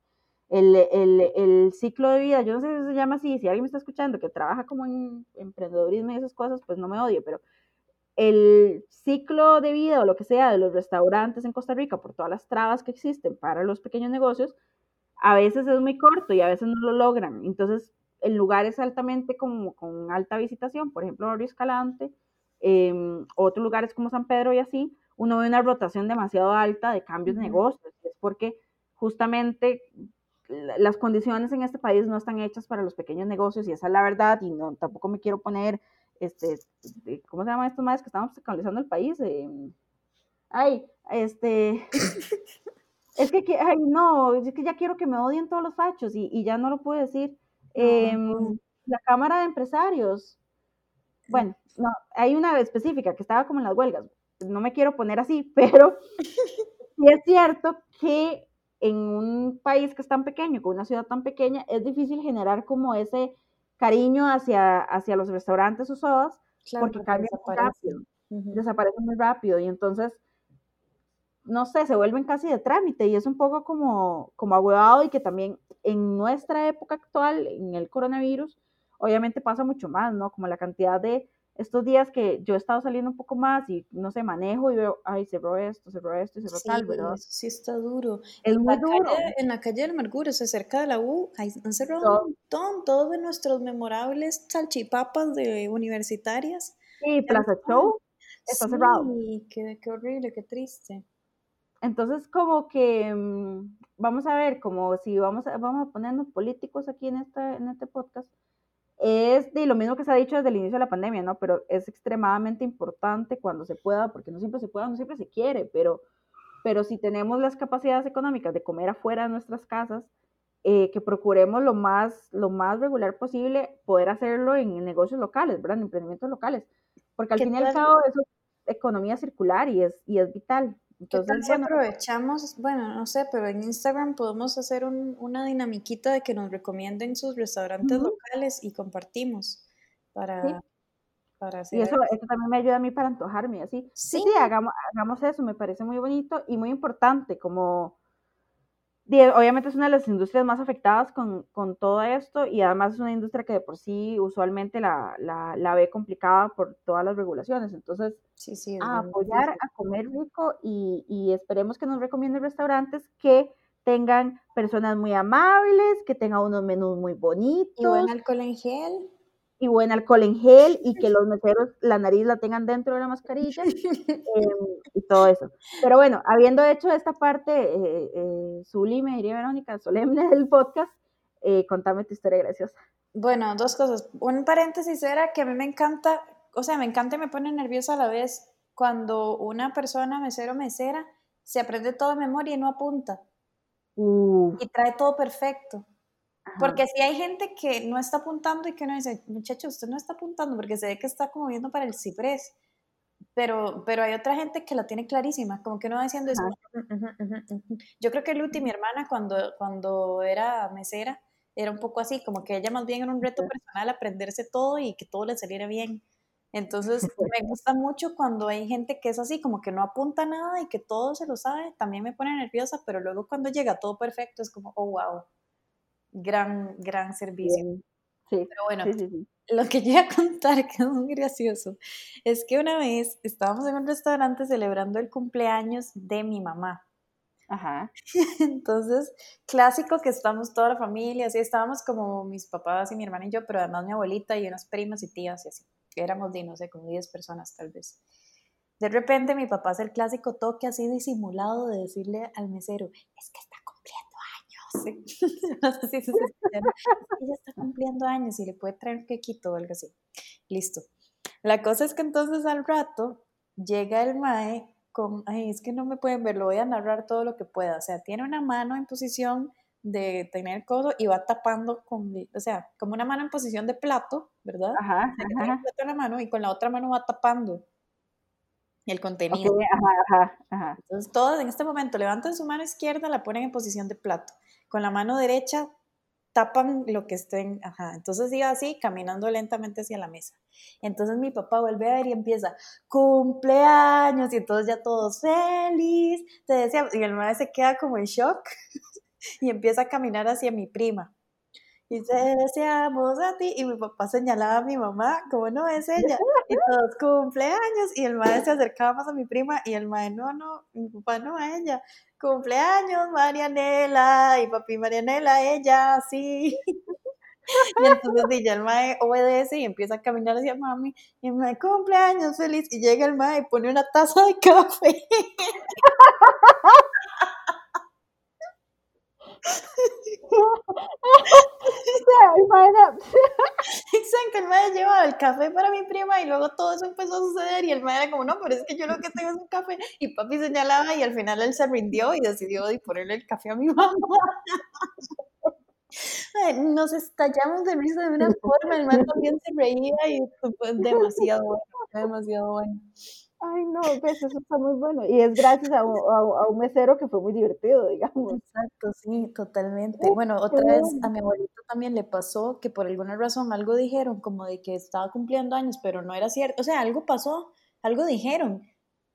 El, el, el, ciclo de vida, yo no sé si se llama así, si alguien me está escuchando que trabaja como en emprendedorismo y esas cosas, pues no me odio, pero el ciclo de vida o lo que sea de los restaurantes en Costa Rica, por todas las trabas que existen para los pequeños negocios, a veces es muy corto y a veces no lo logran. Entonces, en lugares altamente como con alta visitación, por ejemplo, Barrio Escalante, eh, otros lugares como San Pedro y así, uno ve una rotación demasiado alta de cambios de negocios. Es porque justamente las condiciones en este país no están hechas para los pequeños negocios y esa es la verdad y no tampoco me quiero poner este cómo se llama esto más que estamos actualizando el país eh, ay este es que ay no es que ya quiero que me odien todos los fachos y, y ya no lo puedo decir. Em, la cámara de empresarios bueno no hay una específica que estaba como en las huelgas no me quiero poner así pero sí es cierto que en un país que es tan pequeño, con una ciudad tan pequeña, es difícil generar como ese cariño hacia, hacia los restaurantes o sodas, porque, cambian muy rápido, desaparecen muy rápido y entonces, no sé, se vuelven casi de trámite y es un poco como, como ahuevado y que también en nuestra época actual, en el coronavirus, obviamente pasa mucho más, ¿no? Como la cantidad de estos días que yo he estado saliendo un poco más y no sé, manejo y veo, ay, cerró esto, cerró esto y cerró tal, ¿verdad? Eso sí está duro. Es en muy duro. en la calle del Amargura, o sea, cerca de la U, han cerrado un montón, todos de nuestros memorables salchipapas de universitarias. Sí, Plaza Show está cerrado. Sí, qué, qué horrible, qué triste. Entonces, como que mm, vamos a ver, como si vamos a, vamos a ponernos políticos aquí en, esta, en este podcast, es de lo mismo que se ha dicho desde el inicio de la pandemia, ¿no? Pero es extremadamente importante cuando se pueda, porque no siempre se puede, no siempre se quiere, pero, pero si tenemos las capacidades económicas de comer afuera de nuestras casas, eh, que procuremos lo más, lo más regular posible poder hacerlo en negocios locales, ¿verdad? En emprendimientos locales, porque al fin y al cabo eso es economía circular y es, y es vital. Entonces, si aprovechamos, bueno, no sé, pero en Instagram podemos hacer una dinamiquita de que nos recomienden sus restaurantes locales y compartimos para, para hacer. Y eso, eso, también me ayuda a mí para antojarme, así. Sí, sí, hagamos, hagamos eso, me parece muy bonito y muy importante, como obviamente es una de las industrias más afectadas con, con, todo esto y además es una industria que de por sí usualmente la, la, la ve complicada por todas las regulaciones. Entonces, sí, sí, a apoyar a comer rico y, y, esperemos que nos recomienden restaurantes que tengan personas muy amables, que tengan unos menús muy bonitos. Y buen alcohol en gel y buen alcohol en gel y que los meseros la nariz la tengan dentro de la mascarilla em, y todo eso. Pero bueno, habiendo hecho esta parte eh, eh, sublime, diría Verónica, solemne del podcast, eh, contame tu historia graciosa. Bueno, dos cosas. Un paréntesis era que a mí me encanta, o sea, me encanta y me pone nerviosa a la vez cuando una persona, mesero mesera, se aprende todo de memoria y no apunta. Y trae todo perfecto. Porque si hay gente que no está apuntando y que uno dice, muchacho, usted no está apuntando porque se ve que está como viendo para el ciprés. Pero, pero hay otra gente que la tiene clarísima, como que no va diciendo eso. Yo creo que Luti, mi hermana, cuando, cuando era mesera, era un poco así, como que ella más bien era un reto personal aprenderse todo y que todo le saliera bien. Entonces, me gusta mucho cuando hay gente que es así, como que no apunta nada y que todo se lo sabe. También me pone nerviosa, pero luego cuando llega todo perfecto es como, oh, wow, gran, gran servicio. Sí, Pero bueno, lo que yo iba a contar, que es muy gracioso, es que una vez estábamos en un restaurante celebrando el cumpleaños de mi mamá. Ajá. Entonces, clásico que estamos toda la familia, así estábamos como mis papás y mi hermana y yo, pero además mi abuelita y unas primas y tías y así. Éramos de, no sé, como 10 personas tal vez. De repente mi papá hace el clásico toque así disimulado de decirle al mesero, es que está Sí. no sé si se Ella está cumpliendo años y le puede traer un quequito o algo así. Listo. La cosa es que entonces al rato llega el mae con, ay, es que no me pueden ver, lo voy a narrar todo lo que pueda. O sea, tiene una mano en posición de tener codo y va tapando con, o sea, como una mano en posición de plato, ¿verdad? Ajá, ajá. en la mano y con la otra mano va tapando el contenido. ajá, ajá, Entonces todos en este momento levantan su mano izquierda, la ponen en posición de plato con la mano derecha tapan lo que estén, ajá. Entonces iba así, caminando lentamente hacia la mesa. Entonces mi papá vuelve a ver y empieza, cumpleaños, y entonces ya todos feliz, te decía, y el madre se queda como en shock y empieza a caminar hacia mi prima. Y te deseamos a ti, y mi papá señalaba a mi mamá, como no es ella, y todos cumpleaños, y el madre se acercaba más a mi prima, y el madre, no, no, mi papá no a ella, cumpleaños Marianela, y papi Marianela, ella, sí. Y entonces ya el mae obedece y empieza a caminar hacia mami. Y el mae, cumpleaños feliz. Y llega el mae y pone una taza de café. Exacto, el madre llevaba el café para mi prima y luego todo eso empezó a suceder y el madre era como, no, pero es que yo lo que tengo es un café y papi señalaba y al final él se rindió y decidió ponerle el café a mi mamá. nos estallamos de risa de una forma, el man también se reía y fue demasiado bueno, demasiado bueno. Ay, no, pues eso está muy bueno. Y es gracias a, un mesero que fue muy divertido, digamos. Exacto, sí, totalmente. Bueno, otra vez a mi abuelito también le pasó que por alguna razón algo dijeron, como de que estaba cumpliendo años, pero no era cierto. O sea, algo pasó, algo dijeron.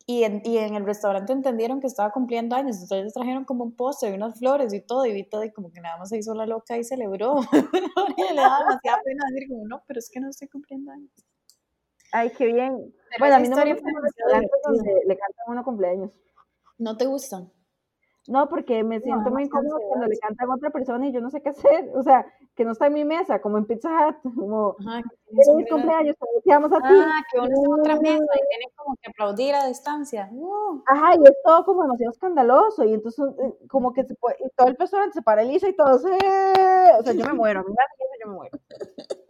Y en, y en el restaurante entendieron que estaba cumpliendo años, entonces trajeron como un postre y unas flores y todo, y vi todo, y como que nada más se hizo la loca y celebró. le daba demasiada pena decir como, no, pero es que no estoy cumpliendo años. Ay, qué bien. bueno, a mí no me gustan los donde le cantan uno cumpleaños. ¿No te gustan? No, porque me siento muy incómodo cuando le cantan a otra persona y yo no sé qué hacer. O sea, que no está en mi mesa, como en Pizza Hut, como Ajá, feliz cumpleaños, te a ti. Ah, que uno está en otra mesa y tiene como que aplaudir a distancia. Uh. Ajá, y es todo como demasiado escandaloso, y entonces eh, como que se puede, y todo el personal se paraliza y todo, ¡eh! o sea, yo me muero, a mí me yo me muero.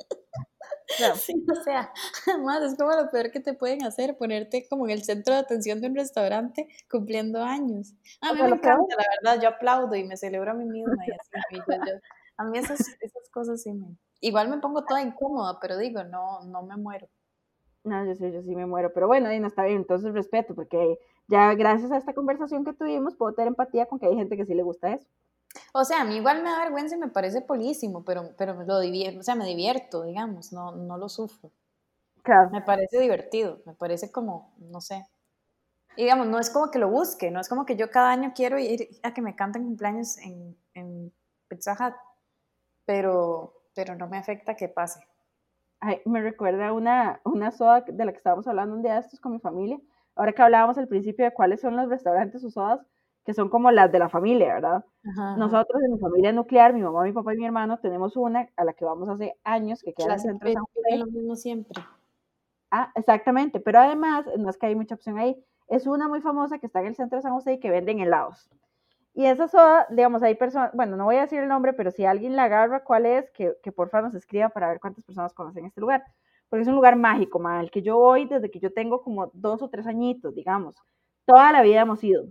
Sí, o sea, además es como lo peor que te pueden hacer, ponerte como en el centro de atención de un restaurante cumpliendo años. A mí me encanta, la verdad, yo aplaudo y me celebro a mí misma y así. a mí esas, esas cosas sí me... Igual me pongo toda incómoda, pero digo, no, no me muero. No, yo sí, yo sí me muero, pero bueno, y no está bien, entonces respeto, porque ya gracias a esta conversación que tuvimos puedo tener empatía con que hay gente que sí le gusta eso. O sea, a mí igual me da vergüenza y me parece polísimo, pero, pero lo divierto, o sea, me divierto, digamos, no, no lo sufro. Claro. Me parece divertido, me parece como, no sé. Y digamos, no es como que lo busque, no es como que yo cada año quiero ir a que me canten cumpleaños en, en Pizza Hut, pero, pero no me afecta que pase. Ay, me recuerda una, una soda de la que estábamos hablando un día de estos con mi familia. Ahora que hablábamos al principio de cuáles son los restaurantes o sodas, que son como las de la familia, ¿verdad? Nosotros en mi familia nuclear, mi mamá, mi papá y mi hermano, tenemos una a la que vamos hace años, que queda en el centro de San José. lo mismo siempre. Ah, exactamente, pero además, no es que hay mucha opción ahí, es una muy famosa que está en el centro de San José y que venden helados. Y esa soda, digamos, hay personas, bueno, no voy a decir el nombre, pero si alguien la agarra cuál es, que, que por favor nos escriba para ver cuántas personas conocen este lugar. Porque es un lugar mágico, mal, que yo voy desde que yo tengo como dos o tres añitos, digamos. Toda la vida hemos ido.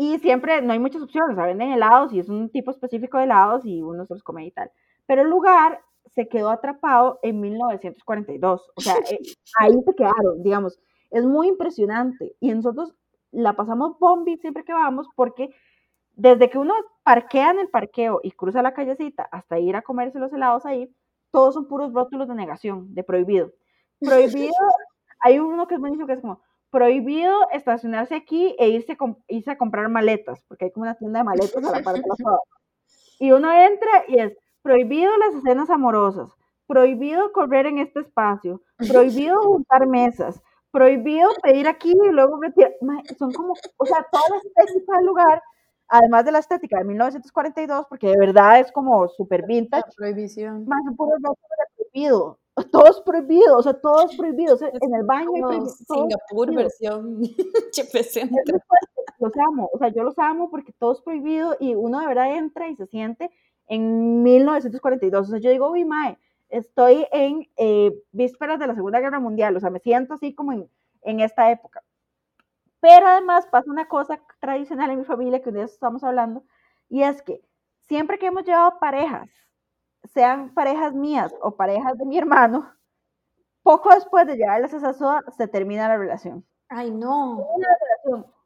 Y siempre no hay muchas opciones, o venden helados y es un tipo específico de helados y uno se los come y tal. Pero el lugar se quedó atrapado en 1942, o sea, eh, ahí se quedaron, digamos. Es muy impresionante y nosotros la pasamos bombi siempre que vamos porque desde que uno parquea en el parqueo y cruza la callecita hasta ir a comerse los helados ahí, todos son puros rótulos de negación, de prohibido. Prohibido, hay uno que es buenísimo que es como, prohibido estacionarse aquí e irse, a comprar maletas, porque hay como una tienda de maletas a la parte de la Y uno entra y es prohibido las escenas amorosas, prohibido correr en este espacio, prohibido juntar mesas, prohibido pedir aquí y luego retirar. Son como, o sea, toda la estética del lugar, además de la estética de 1942, porque de verdad es como súper vintage. La prohibición. Más un puro prohibido todo es prohibido, o sea, todo es prohibido. en el baño Singapur versión Los amo, o sea, yo los amo porque todo es prohibido y uno de verdad entra y se siente en 1942. O sea, yo digo, uy, mae, estoy en eh, vísperas de la Segunda Guerra Mundial, o sea, me siento así como en, en esta época. Pero además pasa una cosa tradicional en mi familia que un día estamos hablando, y es que siempre que hemos llevado parejas sean parejas mías o parejas de mi hermano, poco después de llevarlas a esa soda, se termina la relación. Ay, no.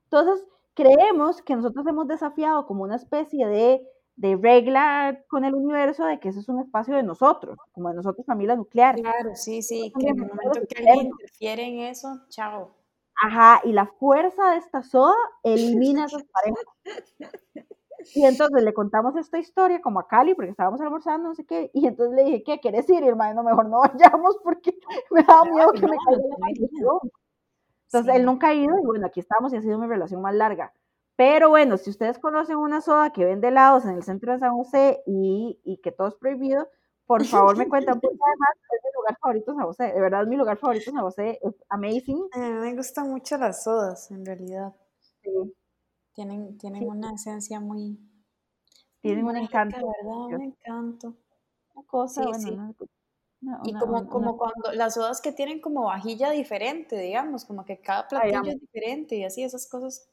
Entonces, creemos que nosotros hemos desafiado como una especie de de regla con el universo de que ese es un espacio de nosotros, como de nosotros familia nuclear. Claro, sí, sí, que en el momento que alguien interfiere en eso, chao. Ajá, y la fuerza de esta soda elimina esas parejas. Y entonces le contamos esta historia como a Cali, porque estábamos almorzando, no sé qué, y entonces le dije, ¿qué quieres ir? Y hermano, mejor no vayamos porque me da miedo que me caiga la maldición. Entonces él nunca ha ido y bueno, aquí estamos y ha sido mi relación más larga. Pero bueno, si ustedes conocen una soda que vende helados en el centro de San José y, y que todo es prohibido, por favor me cuentan, porque además es mi lugar favorito San José, de verdad es mi lugar favorito San José, es amazing. Mí me gustan mucho las sodas, en realidad. Sí. Tienen, tienen una esencia muy... Tienen un encanto. verdad, un encanto. Una cosa, bueno, y como, como cuando las sodas que tienen como vajilla diferente, digamos, como que cada platillo es diferente y así, esas cosas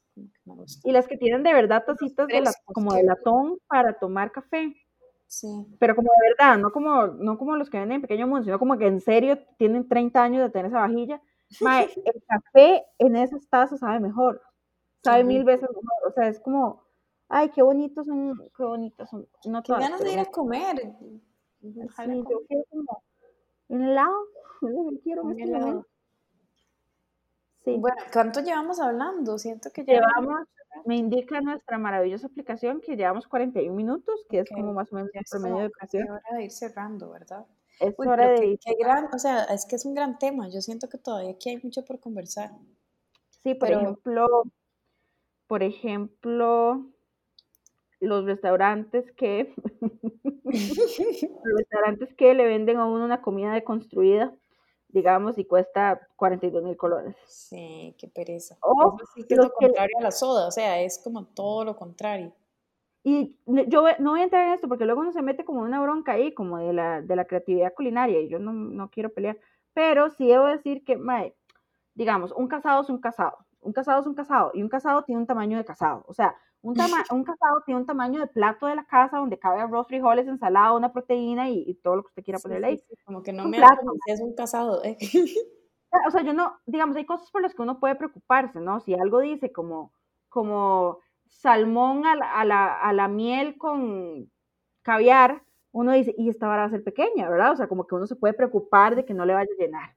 y las que tienen de verdad tacitas de la, como de latón para tomar café. Sí. Pero como de verdad, no como, no como los que venden en pequeño mundo, sino como que en serio tienen 30 años de tener esa vajilla. el café en esas tazas sabe mejor. Sabe mil veces mejor. O sea, es como, ay, qué bonitos son, qué bonitos son. No qué ganas de ir a comer. Sí, yo quiero como un helado. quiero un helado. Sí. Bueno, ¿cuánto llevamos hablando? Siento que llevamos, me indica nuestra maravillosa aplicación que llevamos 41 minutos, que es como más o menos el promedio de ocasión. Es hora de ir cerrando, ¿verdad? Es hora de ir. Gran, o sea, es que es un gran tema. Yo siento que todavía aquí hay mucho por conversar. Sí, por ejemplo, por ejemplo, los restaurantes que los restaurantes que le venden a uno una comida deconstruida digamos, y cuesta 42 mil colores. Sí, qué pereza. O sí que es lo contrario a la soda, o sea, es como todo lo contrario. Y yo no voy a entrar en esto porque luego uno se mete como una bronca ahí, como de la, de la creatividad culinaria, y yo no, no quiero pelear. Pero sí debo decir que, mae, digamos, un casado es un casado, un casado es un casado, y un casado tiene un tamaño de casado. O sea, un, un casado tiene un tamaño de plato de la casa donde cabe arroz, frijoles, ensalada, una proteína y, todo lo que usted quiera ponerle ahí. como que no me plato. es un casado. ¿eh? O sea, yo no, digamos, hay cosas por las que uno puede preocuparse, ¿no? Si algo dice como, como salmón a la, a la, a la miel con caviar, uno dice, y esta vara va a ser pequeña, ¿verdad? O sea, como que uno se puede preocupar de que no le vaya a llenar.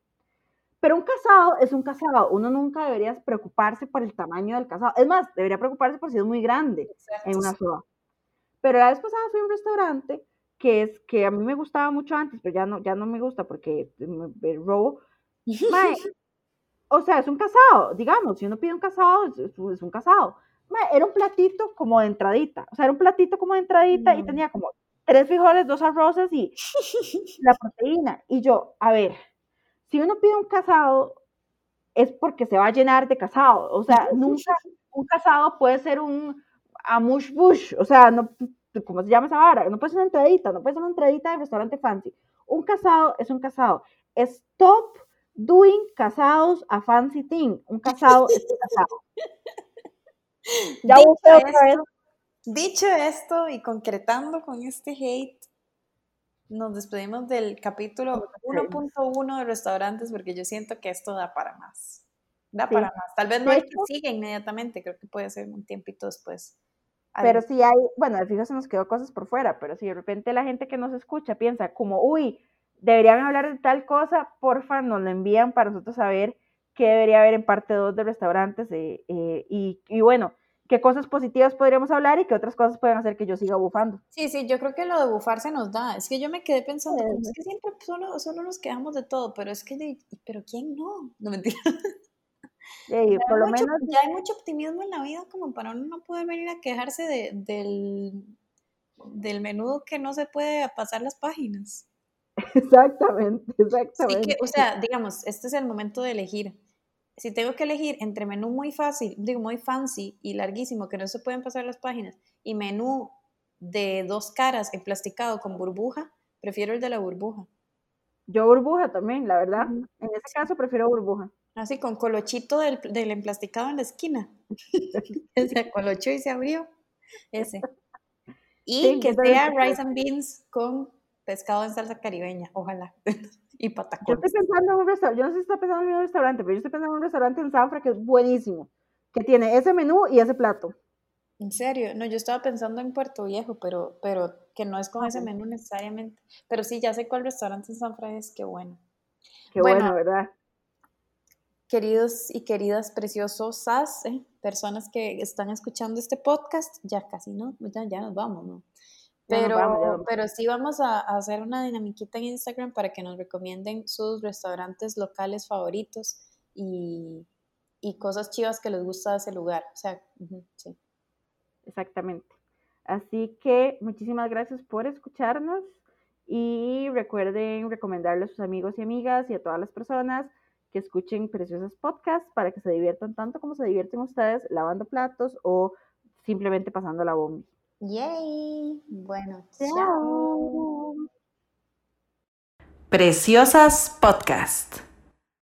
Pero un casado es un casado. Uno nunca debería preocuparse por el tamaño del casado. Es más, debería preocuparse por si es muy grande en una soda. Pero la vez pasada fui a un restaurante que es que a mí me gustaba mucho antes, pero ya no, ya no me gusta porque me, robo. o sea, es un casado, digamos, si uno pide un casado, es, un casado. era un platito como de entradita, o sea, era un platito como de entradita y tenía como tres frijoles, dos arroces y la proteína. Y yo, a ver, si uno pide un casado, es porque se va a llenar de casado. O sea, nunca un casado puede ser un amush bush, o sea, no, ¿cómo se llama esa vara? No puede ser una entradita, no puede ser una entradita de restaurante fancy. Un casado es un casado. Stop doing casados a fancy thing. Un casado es un casado. Ya dicho, esto, dicho esto y concretando con este hate, nos despedimos del capítulo 1.1 de restaurantes porque yo siento que esto da para más. Da para más. Tal vez no hay que siga inmediatamente, creo que puede ser un tiempito después. Pero si hay, bueno, al final se nos quedó cosas por fuera, pero si de repente la gente que nos escucha piensa como, uy, deberían hablar de tal cosa, porfa, nos lo envían para nosotros saber qué debería haber en parte 2 de restaurantes. Eh, eh, y, y bueno, qué cosas positivas podríamos hablar y qué otras cosas pueden hacer que yo siga bufando. Sí, sí, yo creo que lo de bufar se nos da. Es que yo me quedé pensando, es que siempre solo, solo, nos quedamos de todo, pero es que, pero ¿quién no? No mentira. por lo menos... Ya hay mucho optimismo en la vida como para uno no poder venir a quejarse de, del, del menudo que no se puede pasar las páginas. Exactamente, exactamente. Sí que, o sea, digamos, este es el momento de elegir si tengo que elegir entre menú muy fácil, digo muy fancy y larguísimo, que no se pueden pasar las páginas, y menú de dos caras emplasticado con burbuja, prefiero el de la burbuja. Yo burbuja también, la verdad. En ese caso prefiero burbuja. Así, con colochito del, del emplasticado en la esquina. se colochó y se abrió. Ese. Y que sea rice and beans con pescado en salsa caribeña, ojalá. y patacones. Yo estoy pensando en un restaurante, yo no sé si está pensando en un restaurante, pero yo estoy pensando en un restaurante en Zafra que es buenísimo, que tiene ese menú y ese plato. En serio, no, yo estaba pensando en Puerto Viejo, pero, pero que no es con ese menú necesariamente. Pero sí, ya sé cuál restaurante en San Francisco, qué bueno. Qué bueno, ¿verdad? Queridos y queridas preciosas, ¿eh? personas que están escuchando este podcast, ya casi no, ya, ya nos vamos, ¿no? Pero, pero sí vamos a, hacer una dinamiquita en Instagram para que nos recomienden sus restaurantes locales favoritos y, y cosas chivas que les gusta de ese lugar. O sea, sí. Exactamente. Así que muchísimas gracias por escucharnos y recuerden recomendarle a sus amigos y amigas y a todas las personas que escuchen Preciosas Podcasts para que se diviertan tanto como se divierten ustedes lavando platos o simplemente pasando la bomba. Yay. Bueno, chao. Preciosas Podcast.